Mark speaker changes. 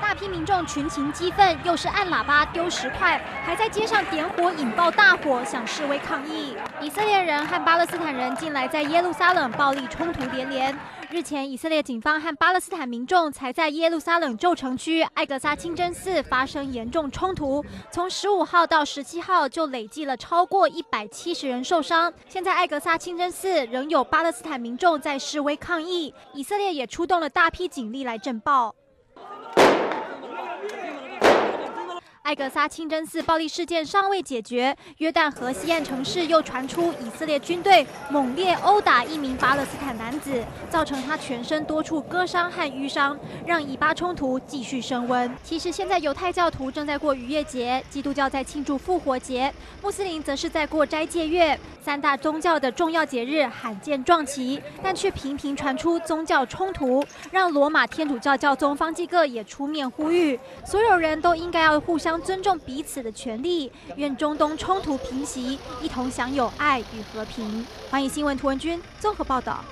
Speaker 1: 大批民众群情激愤，又是按喇叭丢石块，还在街上点火引爆大火，想示威抗议。以色列人和巴勒斯坦人近来在耶路撒冷暴力冲突连连。日前，以色列警方和巴勒斯坦民众才在耶路撒冷旧城区艾格萨清真寺发生严重冲突，从十五号到十七号就累计了超过一百七十人受伤。现在艾格萨清真寺仍有巴勒斯坦民众在示威抗议，以色列也出动了大批警力来镇暴。艾格萨清真寺暴力事件尚未解决，约旦河西岸城市又传出以色列军队猛烈殴打一名巴勒斯坦男子，造成他全身多处割伤和瘀伤，让以巴冲突继续升温。其实现在犹太教徒正在过逾越节，基督教在庆祝复活节，穆斯林则是在过斋戒月，三大宗教的重要节日罕见撞齐，但却频频传出宗教冲突，让罗马天主教教宗方济各也出面呼吁，所有人都应该要互相尊重彼此的权利，愿中东冲突平息，一同享有爱与和平。欢迎新闻图文君综合报道。